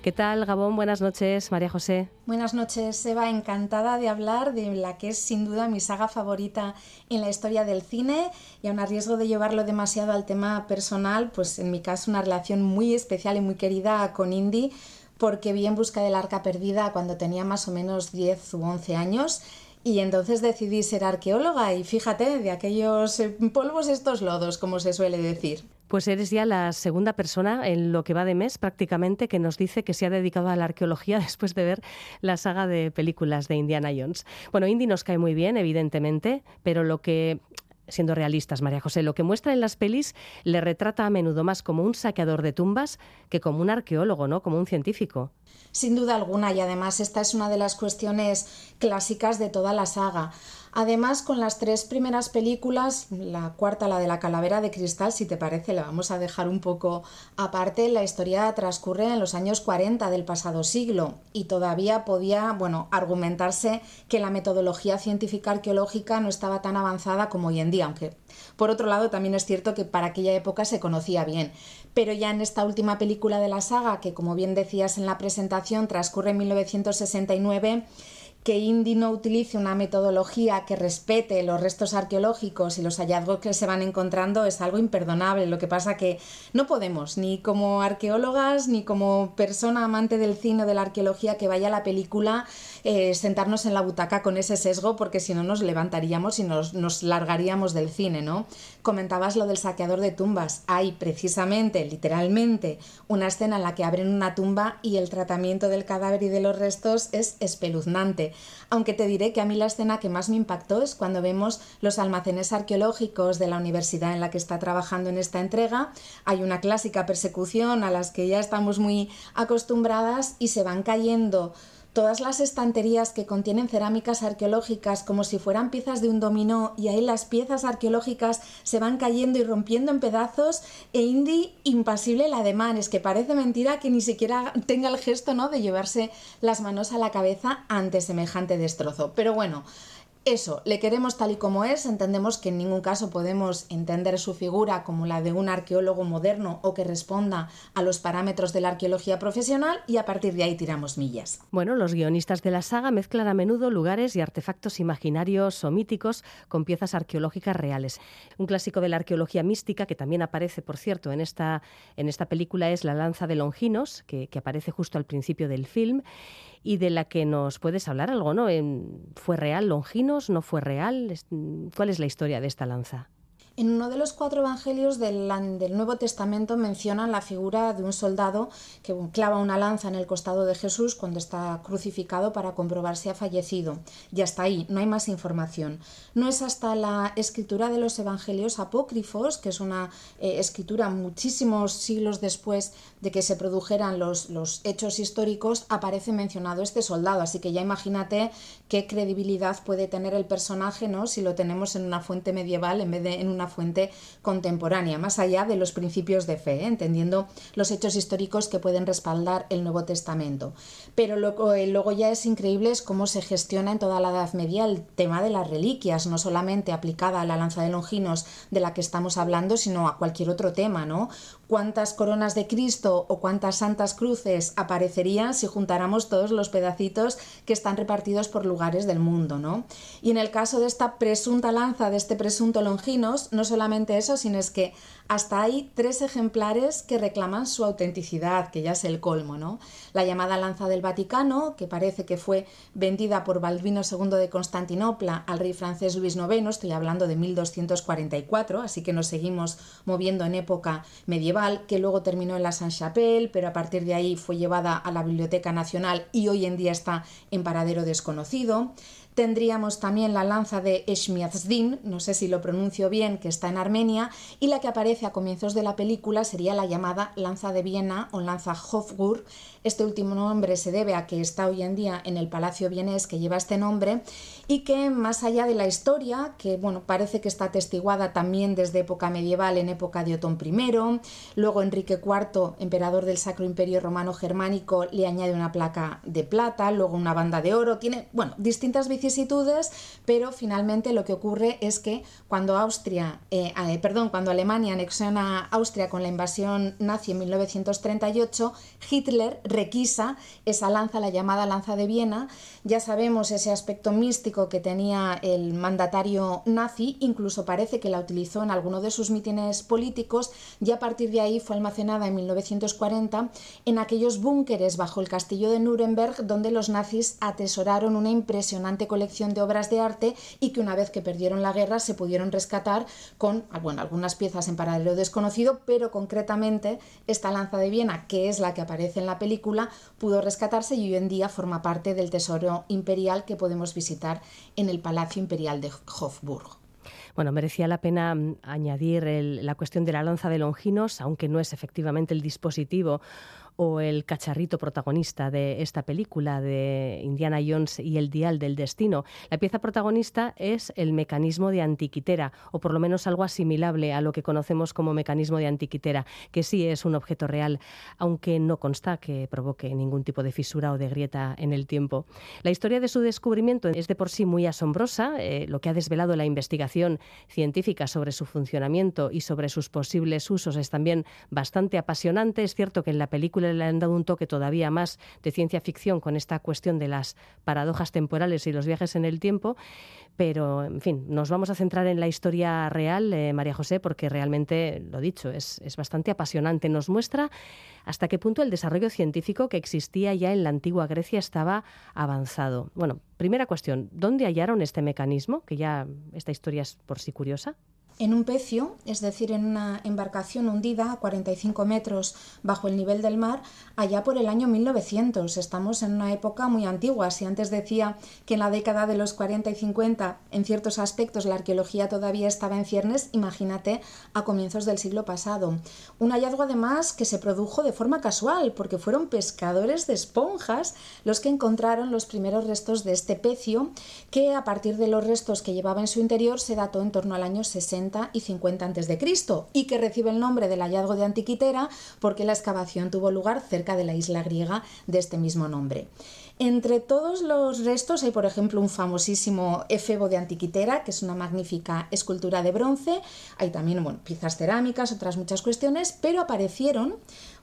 ¿Qué tal, Gabón? Buenas noches, María José. Buenas noches, Eva. Encantada de hablar de la que es sin duda mi saga favorita en la historia del cine y aun a riesgo de llevarlo demasiado al tema personal, pues en mi caso una relación muy especial y muy querida con Indy porque vi en busca del arca perdida cuando tenía más o menos 10 u 11 años y entonces decidí ser arqueóloga y fíjate, de aquellos eh, polvos estos lodos, como se suele decir. Pues eres ya la segunda persona en lo que va de mes prácticamente que nos dice que se ha dedicado a la arqueología después de ver la saga de películas de Indiana Jones. Bueno, Indy nos cae muy bien, evidentemente, pero lo que siendo realistas, María José, lo que muestra en las pelis le retrata a menudo más como un saqueador de tumbas que como un arqueólogo, ¿no? Como un científico. Sin duda alguna, y además esta es una de las cuestiones clásicas de toda la saga. Además, con las tres primeras películas, la cuarta, la de la calavera de cristal, si te parece, la vamos a dejar un poco aparte, la historia transcurre en los años 40 del pasado siglo y todavía podía, bueno, argumentarse que la metodología científica arqueológica no estaba tan avanzada como hoy en día, aunque por otro lado también es cierto que para aquella época se conocía bien. Pero ya en esta última película de la saga, que como bien decías en la presentación, transcurre en 1969, que Indy no utilice una metodología que respete los restos arqueológicos y los hallazgos que se van encontrando es algo imperdonable. Lo que pasa que no podemos, ni como arqueólogas, ni como persona amante del cine o de la arqueología que vaya a la película, eh, sentarnos en la butaca con ese sesgo, porque si no nos levantaríamos y nos, nos largaríamos del cine, ¿no? Comentabas lo del saqueador de tumbas. Hay precisamente, literalmente, una escena en la que abren una tumba y el tratamiento del cadáver y de los restos es espeluznante. Aunque te diré que a mí la escena que más me impactó es cuando vemos los almacenes arqueológicos de la universidad en la que está trabajando en esta entrega. Hay una clásica persecución a las que ya estamos muy acostumbradas y se van cayendo todas las estanterías que contienen cerámicas arqueológicas como si fueran piezas de un dominó y ahí las piezas arqueológicas se van cayendo y rompiendo en pedazos e Indy impasible el ademán, es que parece mentira que ni siquiera tenga el gesto ¿no? de llevarse las manos a la cabeza ante semejante destrozo. Pero bueno, eso, le queremos tal y como es, entendemos que en ningún caso podemos entender su figura como la de un arqueólogo moderno o que responda a los parámetros de la arqueología profesional y a partir de ahí tiramos millas. Bueno, los guionistas de la saga mezclan a menudo lugares y artefactos imaginarios o míticos con piezas arqueológicas reales. Un clásico de la arqueología mística, que también aparece, por cierto, en esta, en esta película, es la lanza de Longinos, que, que aparece justo al principio del film y de la que nos puedes hablar algo, ¿no? ¿Fue real Longinos? ¿No fue real? ¿Cuál es la historia de esta lanza? En uno de los cuatro evangelios del, Nuevo Testamento mencionan la figura de un soldado que clava una lanza en el costado de Jesús cuando está crucificado para comprobar si ha fallecido. Y hasta ahí, no hay más información. No es hasta la escritura de los evangelios apócrifos, que es una eh, escritura muchísimos siglos después de que se produjeran los, los hechos históricos, aparece mencionado este soldado. Así que ya imagínate qué credibilidad puede tener el personaje ¿no? si lo tenemos en una fuente medieval en vez de en una fuente contemporánea, más allá de los principios de fe, ¿eh? entendiendo los hechos históricos que pueden respaldar el Nuevo Testamento. Pero luego, eh, luego ya es increíble cómo se gestiona en toda la Edad Media el tema de las reliquias, no solamente aplicada a la lanza de Longinos de la que estamos hablando, sino a cualquier otro tema, ¿no? cuántas coronas de Cristo o cuántas santas cruces aparecerían si juntáramos todos los pedacitos que están repartidos por lugares del mundo. Y en el caso de esta presunta lanza, de este presunto Longinos, no solamente eso, sino es que hasta hay tres ejemplares que reclaman su autenticidad, que ya es el colmo, ¿no? La llamada lanza del Vaticano, que parece que fue vendida por Balbino II de Constantinopla al rey francés Luis IX, estoy hablando de 1244, así que nos seguimos moviendo en época medieval, que luego terminó en la Saint-Chapelle, pero a partir de ahí fue llevada a la Biblioteca Nacional y hoy en día está en paradero desconocido. Tendríamos también la lanza de Eshmiazdin, no sé si lo pronuncio bien, que está en Armenia, y la que aparece a comienzos de la película sería la llamada lanza de Viena o lanza Hofgur. Este último nombre se debe a que está hoy en día en el Palacio Vienés que lleva este nombre y que más allá de la historia, que bueno, parece que está atestiguada también desde época medieval en época de Otón I, luego Enrique IV, emperador del Sacro Imperio Romano Germánico, le añade una placa de plata, luego una banda de oro, tiene, bueno, distintas vicisitudes, pero finalmente lo que ocurre es que cuando Austria, eh, eh, perdón, cuando Alemania anexiona Austria con la invasión nazi en 1938, Hitler requisa esa lanza, la llamada lanza de Viena. Ya sabemos ese aspecto místico que tenía el mandatario nazi, incluso parece que la utilizó en alguno de sus mítines políticos y a partir de ahí fue almacenada en 1940 en aquellos búnkeres bajo el castillo de Nuremberg donde los nazis atesoraron una impresionante colección de obras de arte y que una vez que perdieron la guerra se pudieron rescatar con bueno, algunas piezas en paralelo desconocido, pero concretamente esta lanza de Viena, que es la que aparece en la película, pudo rescatarse y hoy en día forma parte del tesoro imperial que podemos visitar en el Palacio Imperial de Hofburg. Bueno, merecía la pena mm, añadir la cuestión de la lanza de Longinos, aunque no es efectivamente el dispositivo o el cacharrito protagonista de esta película de Indiana Jones y el dial del destino. La pieza protagonista es el mecanismo de antiquitera, o por lo menos algo asimilable a lo que conocemos como mecanismo de antiquitera, que sí es un objeto real, aunque no consta que provoque ningún tipo de fisura o de grieta en el tiempo. La historia de su descubrimiento es de por sí muy asombrosa, eh, lo que ha desvelado la investigación científica sobre su funcionamiento y sobre sus posibles usos es también bastante apasionante. Es cierto que en la película le han dado un toque todavía más de ciencia ficción con esta cuestión de las paradojas temporales y los viajes en el tiempo, pero, en fin, nos vamos a centrar en la historia real, eh, María José, porque realmente, lo dicho, es, es bastante apasionante. Nos muestra hasta qué punto el desarrollo científico que existía ya en la antigua Grecia estaba avanzado. Bueno, primera cuestión, ¿dónde hallaron este mecanismo? Que ya esta historia es por sí curiosa en un pecio, es decir, en una embarcación hundida a 45 metros bajo el nivel del mar, allá por el año 1900. Estamos en una época muy antigua. Si antes decía que en la década de los 40 y 50, en ciertos aspectos, la arqueología todavía estaba en ciernes, imagínate a comienzos del siglo pasado. Un hallazgo además que se produjo de forma casual, porque fueron pescadores de esponjas los que encontraron los primeros restos de este pecio, que a partir de los restos que llevaba en su interior se dató en torno al año 60 y 50 a.C. y que recibe el nombre del hallazgo de Antiquitera porque la excavación tuvo lugar cerca de la isla griega de este mismo nombre. Entre todos los restos hay, por ejemplo, un famosísimo efebo de Antiquitera, que es una magnífica escultura de bronce. Hay también bueno, piezas cerámicas, otras muchas cuestiones, pero aparecieron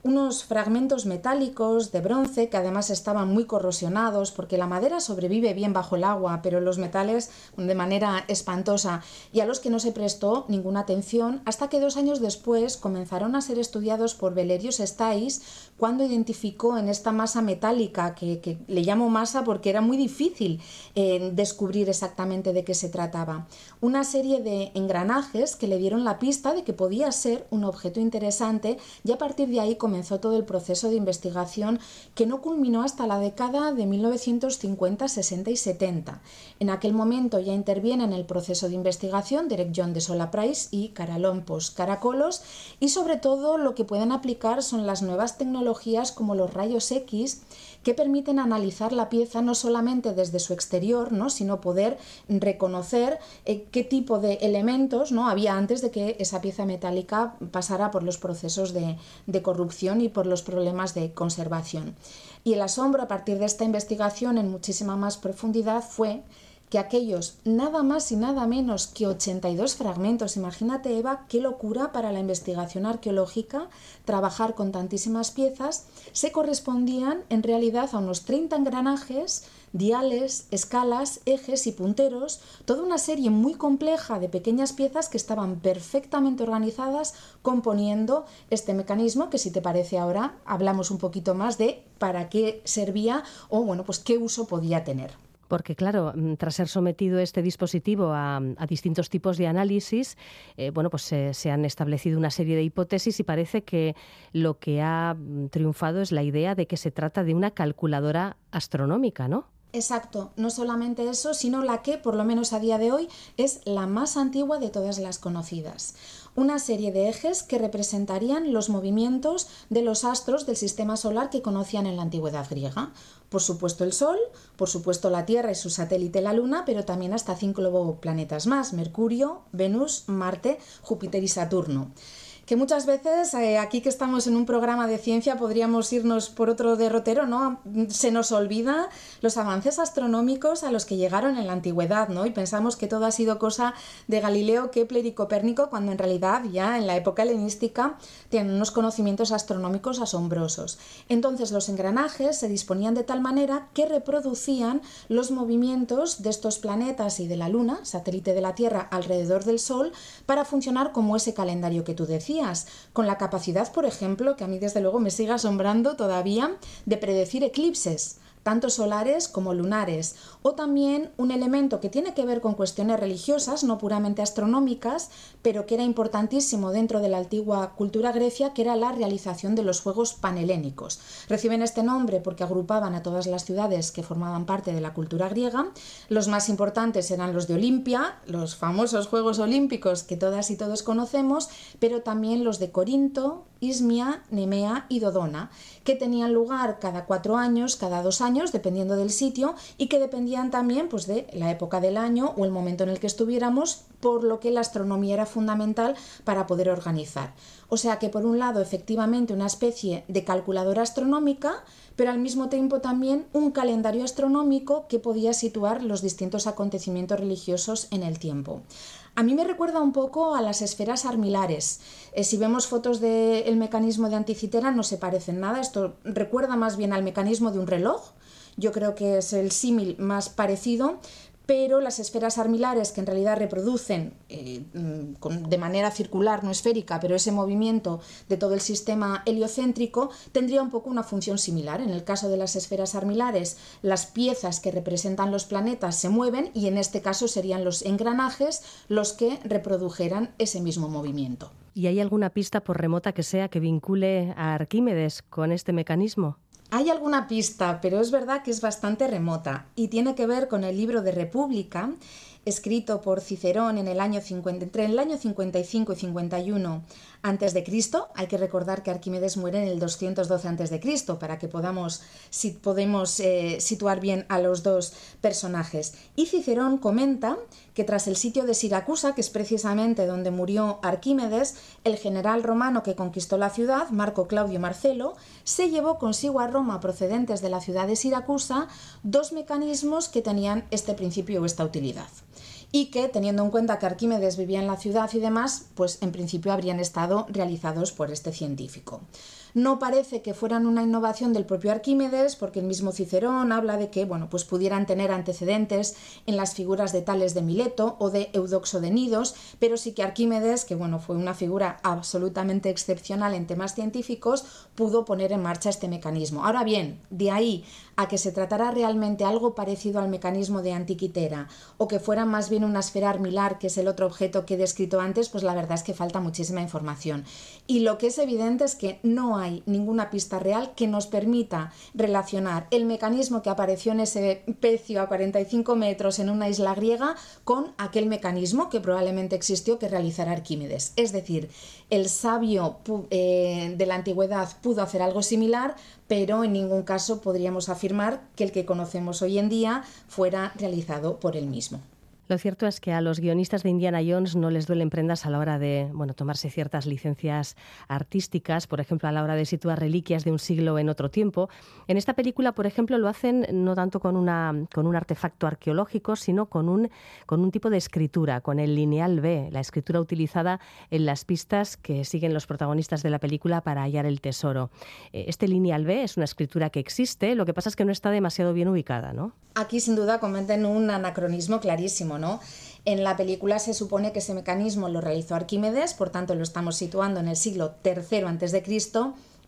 unos fragmentos metálicos de bronce que además estaban muy corrosionados porque la madera sobrevive bien bajo el agua, pero los metales de manera espantosa. Y a los que no se prestó ninguna atención hasta que dos años después comenzaron a ser estudiados por Valerius Stais cuando identificó en esta masa metálica, que, le llamo masa porque era muy difícil eh, descubrir exactamente de qué se trataba, una serie de engranajes que le dieron la pista de que podía ser un objeto interesante y a partir de ahí comenzó todo el proceso de investigación que no culminó hasta la década de 1950, 60 y 70. En aquel momento ya interviene en el proceso de investigación Derek John de Sola Price y Caralompos Caracolos y sobre todo lo que pueden aplicar son las nuevas tecnologías como los rayos X que permiten analizar la pieza no solamente desde su exterior, ¿no? sino poder reconocer eh, qué tipo de elementos ¿no? había antes de que esa pieza metálica pasara por los procesos de, de corrupción y por los problemas de conservación. Y el asombro a partir de esta investigación en muchísima más profundidad fue que aquellos nada más y nada menos que 82 fragmentos, imagínate Eva, qué locura para la investigación arqueológica trabajar con tantísimas piezas, se correspondían en realidad a unos 30 engranajes, diales, escalas, ejes y punteros, toda una serie muy compleja de pequeñas piezas que estaban perfectamente organizadas componiendo este mecanismo que si te parece ahora hablamos un poquito más de para qué servía o bueno, pues qué uso podía tener porque claro, mm, tras ser sometido este dispositivo a, distintos tipos de análisis, eh, bueno, pues se, han establecido una serie de hipótesis y parece que lo que ha mm, triunfado es la idea de que se trata de una calculadora astronómica, ¿no? Exacto, no solamente eso, sino la que, por lo menos a día de hoy, es la más antigua de todas las conocidas una serie de ejes que representarían los movimientos de los astros del sistema solar que conocían en la antigüedad griega. Por supuesto el Sol, por supuesto la Tierra y su satélite la Luna, pero también hasta cinco planetas más, Mercurio, Venus, Marte, Júpiter y Saturno que muchas veces eh, aquí que estamos en un programa de ciencia podríamos irnos por otro derrotero, ¿no? Se nos olvida los avances astronómicos a los que llegaron en la antigüedad, ¿no? Y pensamos que todo ha sido cosa de Galileo, Kepler y Copérnico, cuando en realidad ya en la época helenística tienen unos conocimientos astronómicos asombrosos. Entonces los engranajes se disponían de tal manera que reproducían los movimientos de estos planetas y de la Luna, satélite de la Tierra, alrededor del Sol, para funcionar como ese calendario que tú decías con la capacidad, por ejemplo, que a mí desde luego me sigue asombrando todavía, de predecir eclipses tanto solares como lunares, o también un elemento que tiene que ver con cuestiones religiosas, no puramente astronómicas, pero que era importantísimo dentro de la antigua cultura grecia, que era la realización de los Juegos Panhelénicos. Reciben este nombre porque agrupaban a todas las ciudades que formaban parte de la cultura griega. Los más importantes eran los de Olimpia, los famosos Juegos Olímpicos que todas y todos conocemos, pero también los de Corinto, Ismia, Nemea y Dodona, que tenían lugar cada cuatro años, cada dos años, dependiendo del sitio, y que dependían también pues, de la época del año o el momento en el que estuviéramos, por lo que la astronomía era fundamental para poder organizar. O sea que por un lado efectivamente una especie de calculadora astronómica, pero al mismo tiempo también un calendario astronómico que podía situar los distintos acontecimientos religiosos en el tiempo. A mí me recuerda un poco a las esferas armilares. Eh, si vemos fotos del mecanismo de Anticitera no se parecen nada. Esto recuerda más bien al mecanismo de un reloj. Yo creo que es el símil más parecido, pero las esferas armilares, que en realidad reproducen eh, mm, de manera circular, no esférica, pero ese movimiento de todo el sistema heliocéntrico, tendría un poco una función similar. En el caso de las esferas armilares, las piezas que representan los planetas se mueven y en este caso serían los engranajes los que reprodujeran ese mismo movimiento. ¿Y hay alguna pista, por remota que sea, que vincule a Arquímedes con este mecanismo? Hay alguna pista, pero es verdad que es bastante remota y tiene que ver con el libro de República, escrito por Cicerón en el año 50, entre el año 55 y 51 antes de Cristo. Hay que recordar que Arquímedes muere en el 212 antes de Cristo para que podamos si eh, situar bien a los dos personajes. Y Cicerón comenta que tras el sitio de Siracusa, que es precisamente donde murió Arquímedes, el general romano que conquistó la ciudad, Marco Claudio Marcelo, se llevó consigo a Roma procedentes de la ciudad de Siracusa dos mecanismos que tenían este principio o esta utilidad y que, teniendo en cuenta que Arquímedes vivía en la ciudad y demás, pues en principio habrían estado realizados por este científico. No parece que fueran una innovación del propio Arquímedes, porque el mismo Cicerón habla de que bueno, pues pudieran tener antecedentes en las figuras de Tales de Mileto o de Eudoxo de Nidos, pero sí que Arquímedes, que bueno, fue una figura absolutamente excepcional en temas científicos, pudo poner en marcha este mecanismo. Ahora bien, de ahí a que se tratara realmente algo parecido al mecanismo de Antiquitera o que fuera más bien una esfera armilar, que es el otro objeto que he descrito antes, pues la verdad es que falta muchísima información. Y lo que es evidente es que no hay ninguna pista real que nos permita relacionar el mecanismo que apareció en ese pecio a 45 metros en una isla griega con aquel mecanismo que probablemente existió que realizara Arquímedes. Es decir, el sabio eh, de la antigüedad pudo hacer algo similar, pero en ningún caso podríamos afirmar que el que conocemos hoy en día fuera realizado por él mismo. Lo cierto es que a los guionistas de Indiana Jones no les duelen prendas a la hora de bueno, tomarse ciertas licencias artísticas, por ejemplo, a la hora de situar reliquias de un siglo en otro tiempo. En esta película, por ejemplo, lo hacen no tanto con, un artefacto arqueológico, sino con un, con un tipo de escritura, con el lineal B, la escritura utilizada en las pistas que siguen los protagonistas de la película para hallar el tesoro. Eh, este lineal B es una escritura que existe, lo que pasa es que no está demasiado bien ubicada, ¿no? Aquí sin duda cometen un anacronismo clarísimo, En la película se supone que ese mecanismo lo realizó Arquímedes, por tanto lo estamos situando en el siglo III a.C.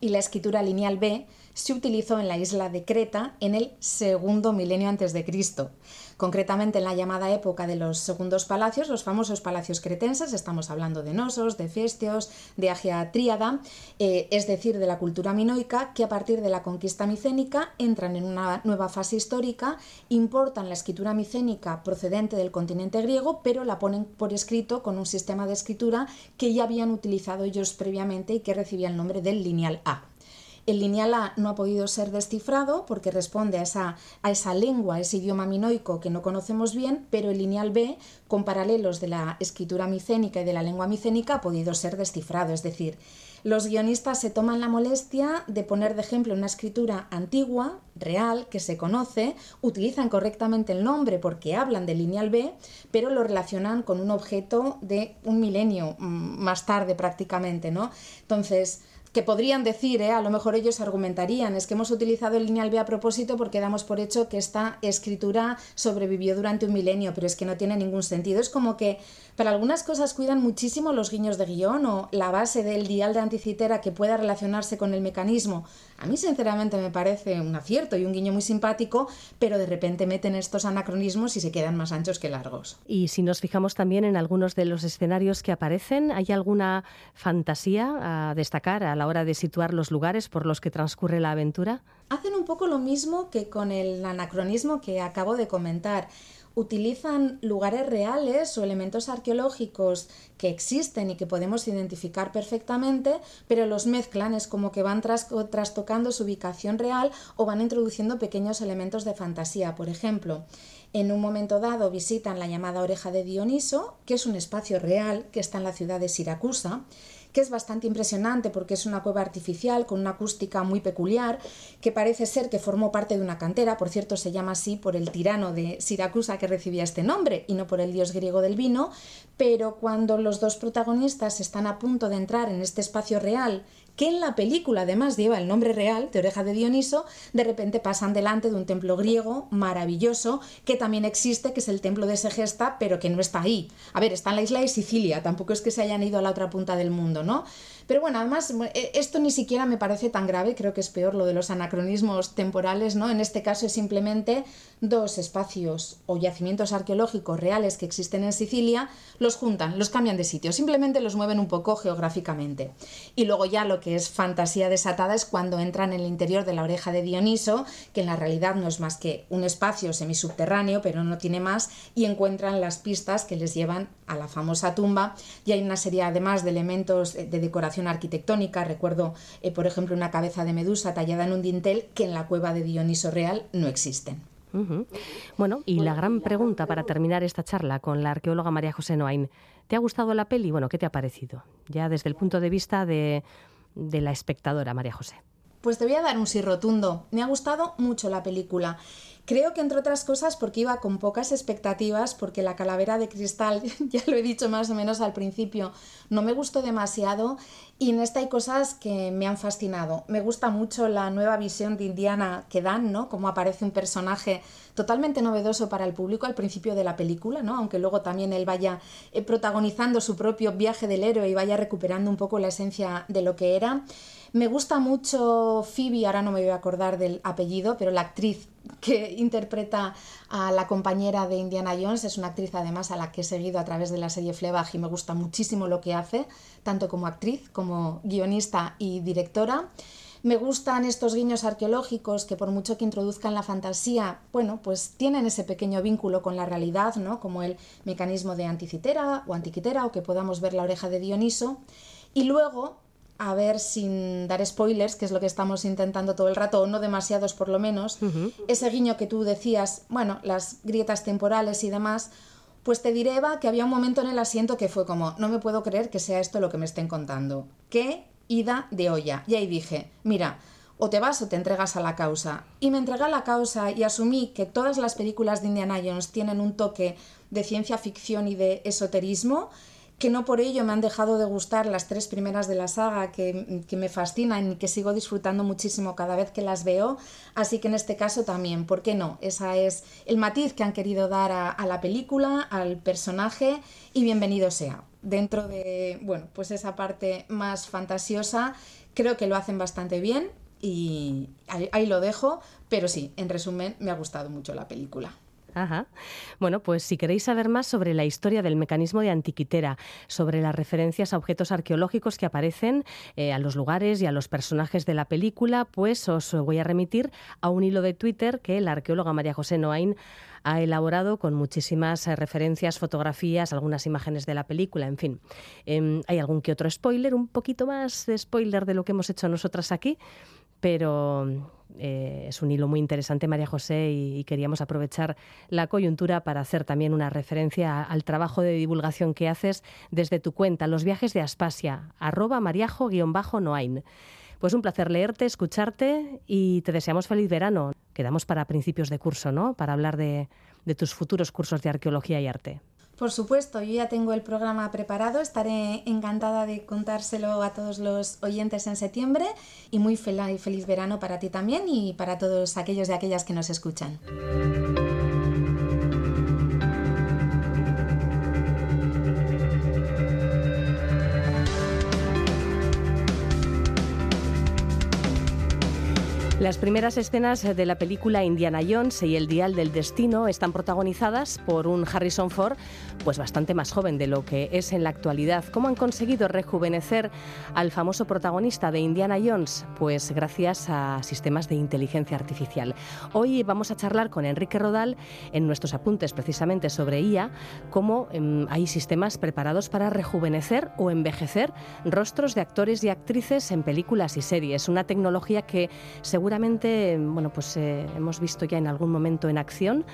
y la escritura lineal B se utilizó en la isla de Creta en el segundo milenio antes de Cristo concretamente en la llamada época de los segundos palacios, los famosos palacios cretenses, estamos hablando de Nosos, de Festios, de Agia Tríada, eh, es decir, de la cultura minoica, que a partir de la conquista micénica entran en una nueva fase histórica, importan la escritura micénica procedente del continente griego, pero la ponen por escrito con un sistema de escritura que ya habían utilizado ellos previamente y que recibía el nombre del lineal A. El lineal A no ha podido ser descifrado porque responde a esa, a esa lengua, ese idioma minoico que no conocemos bien, pero el lineal B, con paralelos de la escritura micénica y de la lengua micénica, ha podido ser descifrado. Es decir, los guionistas se toman la molestia de poner de ejemplo una escritura antigua, real, que se conoce, utilizan correctamente el nombre porque hablan del lineal B, pero lo relacionan con un objeto de un milenio mm, más tarde prácticamente, ¿no? Entonces, que podrían decir, ¿eh? a lo mejor ellos argumentarían, es que hemos utilizado el lineal B a propósito porque damos por hecho que esta escritura sobrevivió durante un milenio, pero es que no tiene ningún sentido. Es como que para algunas cosas cuidan muchísimo los guiños de guion o la base del dial de anticitera que pueda relacionarse con el mecanismo. A mí sinceramente me parece un acierto y un guiño muy simpático, pero de repente meten estos anacronismos y se quedan más anchos que largos. Y si nos fijamos también en algunos de los escenarios que aparecen, ¿hay alguna fantasía a destacar a la hora de situar los lugares por los que transcurre la aventura? Hacen un poco lo mismo que con el anacronismo que acabo de comentar utilizan lugares reales o elementos arqueológicos que existen y que podemos identificar perfectamente, pero los mezclan, es como que van trastocando su ubicación real o van introduciendo pequeños elementos de fantasía. Por ejemplo, en un momento dado visitan la llamada Oreja de Dioniso, que es un espacio real que está en la ciudad de Siracusa, que es bastante impresionante porque es una cueva artificial con una acústica muy peculiar, que parece ser que formó parte de una cantera, por cierto se llama así por el tirano de Siracusa que recibía este nombre y no por el dios griego del vino, pero cuando los dos protagonistas están a punto de entrar en este espacio real que en la película además lleva el nombre real de Oreja de Dioniso, de repente pasan delante de un templo griego maravilloso que también existe, que es el templo de Segesta, pero que no está ahí. A ver, está en la isla de Sicilia, tampoco es que se hayan ido a la otra punta del mundo, ¿no? Pero bueno, además, e, esto ni siquiera me parece tan grave, creo que es peor lo de los anacronismos temporales, ¿no? En este caso es simplemente dos espacios o yacimientos arqueológicos reales que existen en Sicilia, los juntan, los cambian de sitio, simplemente los mueven un poco geográficamente. Y luego ya lo que es fantasía desatada es cuando entran en el interior de la oreja de Dioniso, que en la realidad no es más que un espacio semisubterráneo, pero no tiene más, y encuentran las pistas que les llevan a la famosa tumba. Y hay una serie además de elementos de decoración arquitectónica, recuerdo eh, por ejemplo una cabeza de medusa tallada en un dintel que en la cueva de Dioniso real no existen. Bueno, y la gran pregunta para terminar esta charla con la arqueóloga María José Noain. ¿Te ha gustado la peli? Bueno, ¿qué te ha parecido? Ya desde el punto de vista de, de la espectadora, María José. Pues te voy a dar un sí rotundo. Me ha gustado mucho la película. Creo que entre otras cosas porque iba con pocas expectativas, porque la calavera de cristal, ya lo he dicho más o menos al principio, no me gustó demasiado y en esta hay cosas que me han fascinado. Me gusta mucho la nueva visión de Indiana que dan, ¿no? Cómo aparece un personaje totalmente novedoso para el público al principio de la película, ¿no? Aunque luego también él vaya eh, protagonizando su propio viaje del héroe y vaya recuperando un poco la esencia de lo que era. Me gusta mucho Phoebe, ahora no me voy a acordar del apellido, pero la actriz que interpreta a la compañera de Indiana Jones es una actriz además a la que he seguido a través de la serie Fleabag y me gusta muchísimo lo que hace, tanto como actriz como guionista y directora. Me gustan estos guiños arqueológicos que por mucho que introduzcan la fantasía, bueno, pues tienen ese pequeño vínculo con la realidad, ¿no? Como el mecanismo de anticitera o antiquitera o que podamos ver la oreja de Dioniso. Y luego a ver sin dar spoilers, que es lo que estamos intentando todo el rato, o no demasiados por lo menos, ese guiño que tú decías, bueno, las grietas temporales y demás, pues te diré, Eva, que había un momento en el asiento que fue como, no me puedo creer que sea esto lo que me estén contando. ¡Qué ida de olla! Y ahí dije, mira, o te vas o te entregas a la causa. Y me entregué a la causa y asumí que todas las películas de Indiana Jones tienen un toque de ciencia ficción y de esoterismo que no por ello me han dejado de gustar las tres primeras de la saga, que, me fascinan y que sigo disfrutando muchísimo cada vez que las veo. Así que en este caso también, ¿por qué no? Esa es el matiz que han querido dar a, la película, al personaje, y bienvenido sea. Dentro de, bueno, pues esa parte más fantasiosa, creo que lo hacen bastante bien y ahí lo dejo, pero sí, en resumen, me ha gustado mucho la película. Ajá. Bueno, pues si queréis saber más sobre la historia del mecanismo de antiquitera, sobre las referencias a objetos arqueológicos que aparecen eh, a los lugares y a los personajes de la película, pues os voy a remitir a un hilo de Twitter que la arqueóloga María José Noain ha elaborado con muchísimas eh, referencias, fotografías, algunas imágenes de la película, en fin. Em, hay algún que otro spoiler, un poquito más de spoiler de lo que hemos hecho nosotras aquí, pero eh, es un hilo muy interesante, María José, y, queríamos aprovechar la coyuntura para hacer también una referencia al trabajo de divulgación que haces desde tu cuenta, Los viajes de Aspasia, arroba mariajo-noain. Pues un placer leerte, escucharte y te deseamos feliz verano. Quedamos para principios de curso, ¿no? Para hablar de tus futuros cursos de arqueología y arte. Por supuesto, yo ya tengo el programa preparado, estaré encantada de contárselo a todos los oyentes en septiembre y muy feliz, verano para ti también y para todos aquellos y aquellas que nos escuchan. Las primeras escenas de la película Indiana Jones y el Dial del Destino están protagonizadas por un Harrison Ford pues bastante más joven de lo que es en la actualidad. ¿Cómo han conseguido rejuvenecer al famoso protagonista de Indiana Jones? Pues gracias a sistemas de inteligencia artificial. Hoy vamos a charlar con Enrique Rodal en nuestros apuntes precisamente sobre IA, cómo em, hay sistemas preparados para rejuvenecer o envejecer rostros de actores y actrices en películas y series. Una tecnología que según bueno, pues, eh, hemos visto ya en algún momento en acción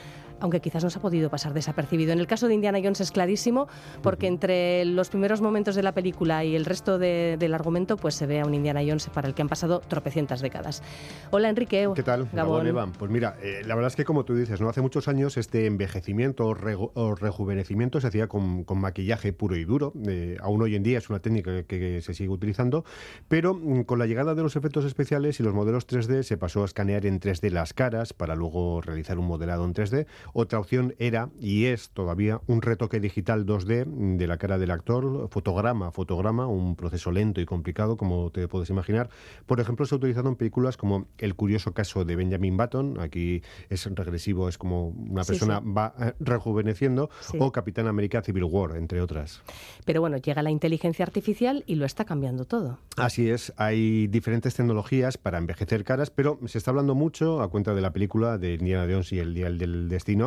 aunque quizás nos ha podido pasar desapercibido. En el caso de Indiana Jones es clarísimo, porque entre los primeros momentos de la película y el resto del argumento, pues se ve a un Indiana Jones para el que han pasado tropecientas décadas. Hola Enrique. ¿Qué tal? Gabón. Pues mira, eh, la verdad es que como tú dices, no hace muchos años este envejecimiento o, rejuvenecimiento se hacía con, maquillaje puro y duro. Eh, aún hoy en día es una técnica que, se sigue utilizando, pero mm, con la llegada de los efectos especiales y los modelos 3D se pasó a escanear en 3D las caras para luego realizar un modelado en 3D otra opción era y es todavía un retoque digital 2D de la cara del actor, fotograma a fotograma, un proceso lento y complicado, como te puedes imaginar. Por ejemplo, se ha utilizado en películas como El curioso caso de Benjamin Button, aquí es regresivo, es como una persona va eh, rejuveneciendo, o Capitán América Civil War, entre otras. Pero bueno, llega la inteligencia artificial y lo está cambiando todo. Así es, hay diferentes tecnologías para envejecer caras, pero se está hablando mucho, a cuenta de la película de Indiana Jones y el Día del Destino,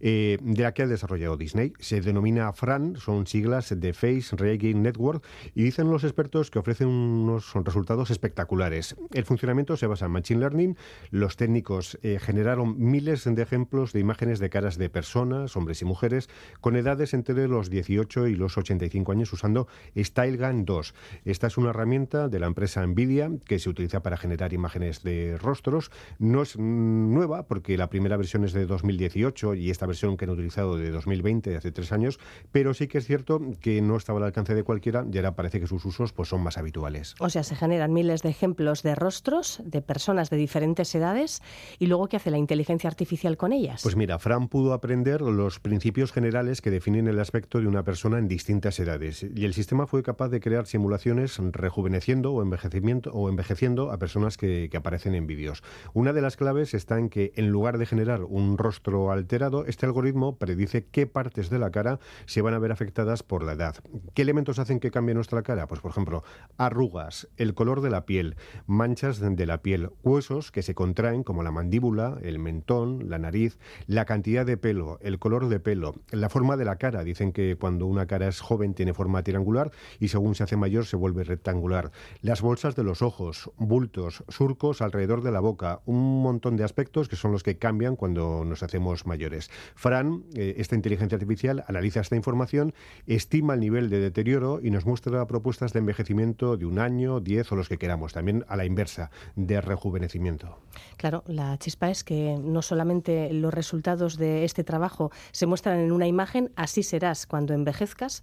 eh, de la que ha desarrollado Disney. Se denomina FRAN, son siglas de Face Regain Network, y dicen los expertos que ofrecen unos resultados espectaculares. El funcionamiento se basa en Machine Learning. Los técnicos eh, generaron miles de ejemplos de imágenes de caras de personas, hombres y mujeres, con edades entre los 18 y los 85 años usando StyleGAN 2. Esta es una herramienta de la empresa Nvidia que se utiliza para generar imágenes de rostros. No es nueva porque la primera versión es de 2018 y esta versión que han utilizado de 2020, de hace tres años, pero sí que es cierto que no estaba al alcance de cualquiera y ahora parece que sus usos pues, son más habituales. O sea, se generan miles de ejemplos de rostros de personas de diferentes edades y luego ¿qué hace la inteligencia artificial con ellas? Pues mira, Fran pudo aprender los principios generales que definen el aspecto de una persona en distintas edades y el sistema fue capaz de crear simulaciones rejuveneciendo o, envejecimiento, o envejeciendo a personas que, que aparecen en vídeos. Una de las claves está en que en lugar de generar un rostro al este algoritmo predice qué partes de la cara se van a ver afectadas por la edad. ¿Qué elementos hacen que cambie nuestra cara? Pues, por ejemplo, arrugas, el color de la piel, manchas de la piel, huesos que se contraen como la mandíbula, el mentón, la nariz, la cantidad de pelo, el color de pelo, la forma de la cara. Dicen que cuando una cara es joven tiene forma triangular y según se hace mayor se vuelve rectangular. Las bolsas de los ojos, bultos, surcos alrededor de la boca, un montón de aspectos que son los que cambian cuando nos hacemos mayores. Fran, eh, esta inteligencia artificial, analiza esta información, estima el nivel de deterioro y nos muestra propuestas de envejecimiento de un año, diez o los que queramos, también a la inversa, de rejuvenecimiento. Claro, la chispa es que no solamente los resultados de este trabajo se muestran en una imagen, así serás cuando envejezcas,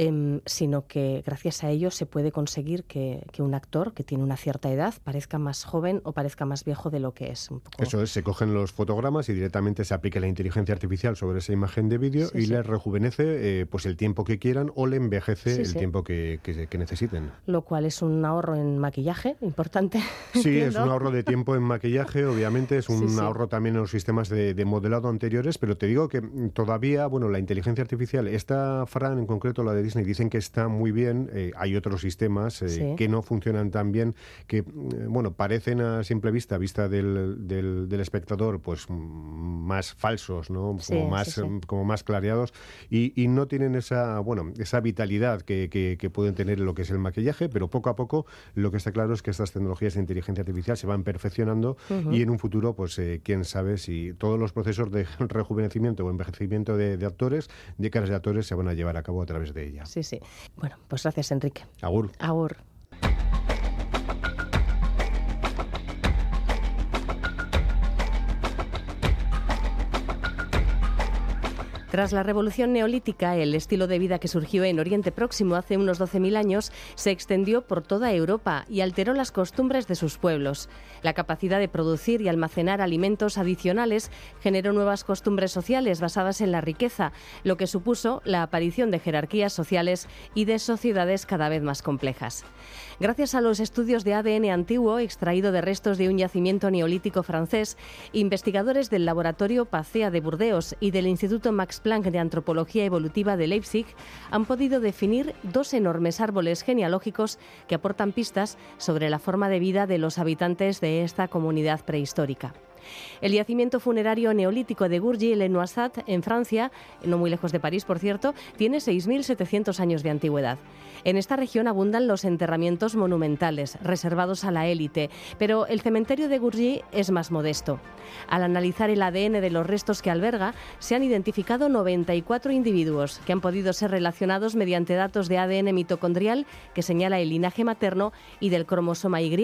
Em, sino que gracias a ello se puede conseguir que, un actor que tiene una cierta edad parezca más joven o parezca más viejo de lo que es. Eso es, se cogen los fotogramas y directamente se aplica la inteligencia artificial sobre esa imagen de vídeo y le rejuvenece eh, pues el tiempo que quieran o le envejece el tiempo que, necesiten. Lo cual es un ahorro en maquillaje importante. Sí, es un ahorro de tiempo en maquillaje, obviamente, es un ahorro también en los sistemas de, de modelado anteriores, pero te digo que todavía, bueno, la inteligencia artificial, esta Fran en concreto, la de Disney dicen que está muy bien. Eh, hay otros sistemas eh, que no funcionan tan bien, que, eh, bueno, parecen a simple vista, vista del, del, espectador, pues más falsos, ¿no? Como, más, como más clareados y, y, no tienen esa, bueno, esa vitalidad que, que, pueden tener en lo que es el maquillaje, pero poco a poco lo que está claro es que estas tecnologías de inteligencia artificial se van perfeccionando y en un futuro, pues quién sabe si todos los procesos de rejuvenecimiento o envejecimiento de, de actores, de caras de actores, se van a llevar a cabo a través de ella. Sí, sí. Bueno, pues gracias, Enrique. Agur. Agur. Tras la revolución neolítica, el estilo de vida que surgió en Oriente Próximo hace unos 12.000 años se extendió por toda Europa y alteró las costumbres de sus pueblos. La capacidad de producir y almacenar alimentos adicionales generó nuevas costumbres sociales basadas en la riqueza, lo que supuso la aparición de jerarquías sociales y de sociedades cada vez más complejas. Gracias a los estudios de ADN antiguo extraído de restos de un yacimiento neolítico francés, investigadores del laboratorio Pacea de Burdeos y del Instituto Max Planck de Antropología Evolutiva de Leipzig han podido definir dos enormes árboles genealógicos que aportan pistas sobre la forma de vida de los habitantes de esta comunidad prehistórica. El yacimiento funerario neolítico de Gourgy-le-Noisat, en Francia, no muy lejos de París, por cierto, tiene 6.700 años de antigüedad. En esta región abundan los enterramientos monumentales, reservados a la élite, pero el cementerio de Gourgy es más modesto. Al analizar el ADN de los restos que alberga, se han identificado 94 individuos que han podido ser relacionados mediante datos de ADN mitocondrial que señala el linaje materno y del cromosoma Y,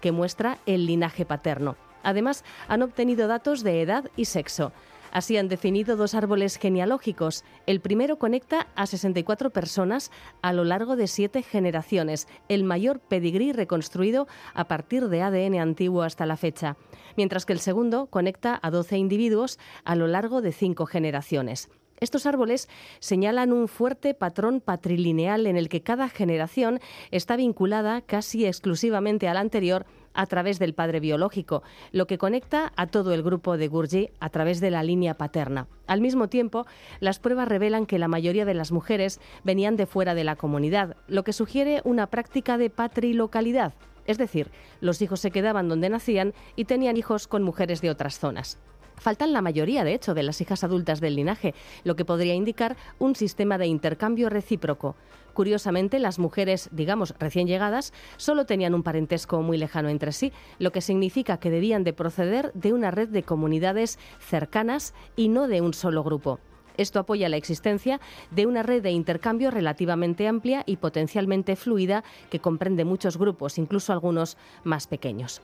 que muestra el linaje paterno. Además, han obtenido datos de edad y sexo. Así han definido dos árboles genealógicos. El primero conecta a 64 personas a lo largo de siete generaciones, el mayor pedigrí reconstruido a partir de ADN antiguo hasta la fecha, mientras que el segundo conecta a 12 individuos a lo largo de cinco generaciones. Estos árboles señalan un fuerte patrón patrilineal en el que cada generación está vinculada casi exclusivamente a la anterior a través del padre biológico, lo que conecta a todo el grupo de Gurji a través de la línea paterna. Al mismo tiempo, las pruebas revelan que la mayoría de las mujeres venían de fuera de la comunidad, lo que sugiere una práctica de patrilocalidad, es decir, los hijos se quedaban donde nacían y tenían hijos con mujeres de otras zonas. Faltan la mayoría, de hecho, de las hijas adultas del linaje, lo que podría indicar un sistema de intercambio recíproco. Curiosamente, las mujeres, digamos, recién llegadas, solo tenían un parentesco muy lejano entre sí, lo que significa que debían de proceder de una red de comunidades cercanas y no de un solo grupo. Esto apoya la existencia de una red de intercambio relativamente amplia y potencialmente fluida que comprende muchos grupos, incluso algunos más pequeños.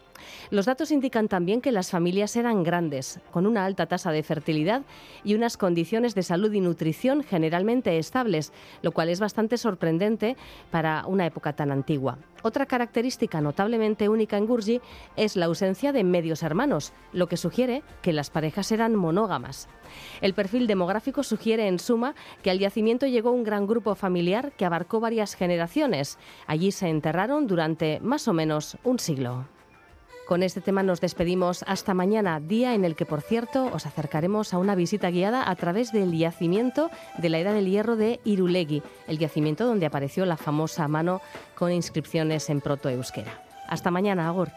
Los datos indican también que las familias eran grandes, con una alta tasa de fertilidad y unas condiciones de salud y nutrición generalmente estables, lo cual es bastante sorprendente para una época tan antigua. Otra característica notablemente única en Gurji es la ausencia de medios hermanos, lo que sugiere que las parejas eran monógamas. El perfil demográfico sugiere, en suma, que al yacimiento llegó un gran grupo familiar que abarcó varias generaciones. Allí se enterraron durante más o menos un siglo. Con este tema nos despedimos hasta mañana, día en el que, por cierto, os acercaremos a una visita guiada a través del yacimiento de la Edad del Hierro de Irulegui, el yacimiento donde apareció la famosa mano con inscripciones en protoeuskera. Hasta mañana, Agor.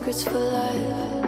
Secrets for life.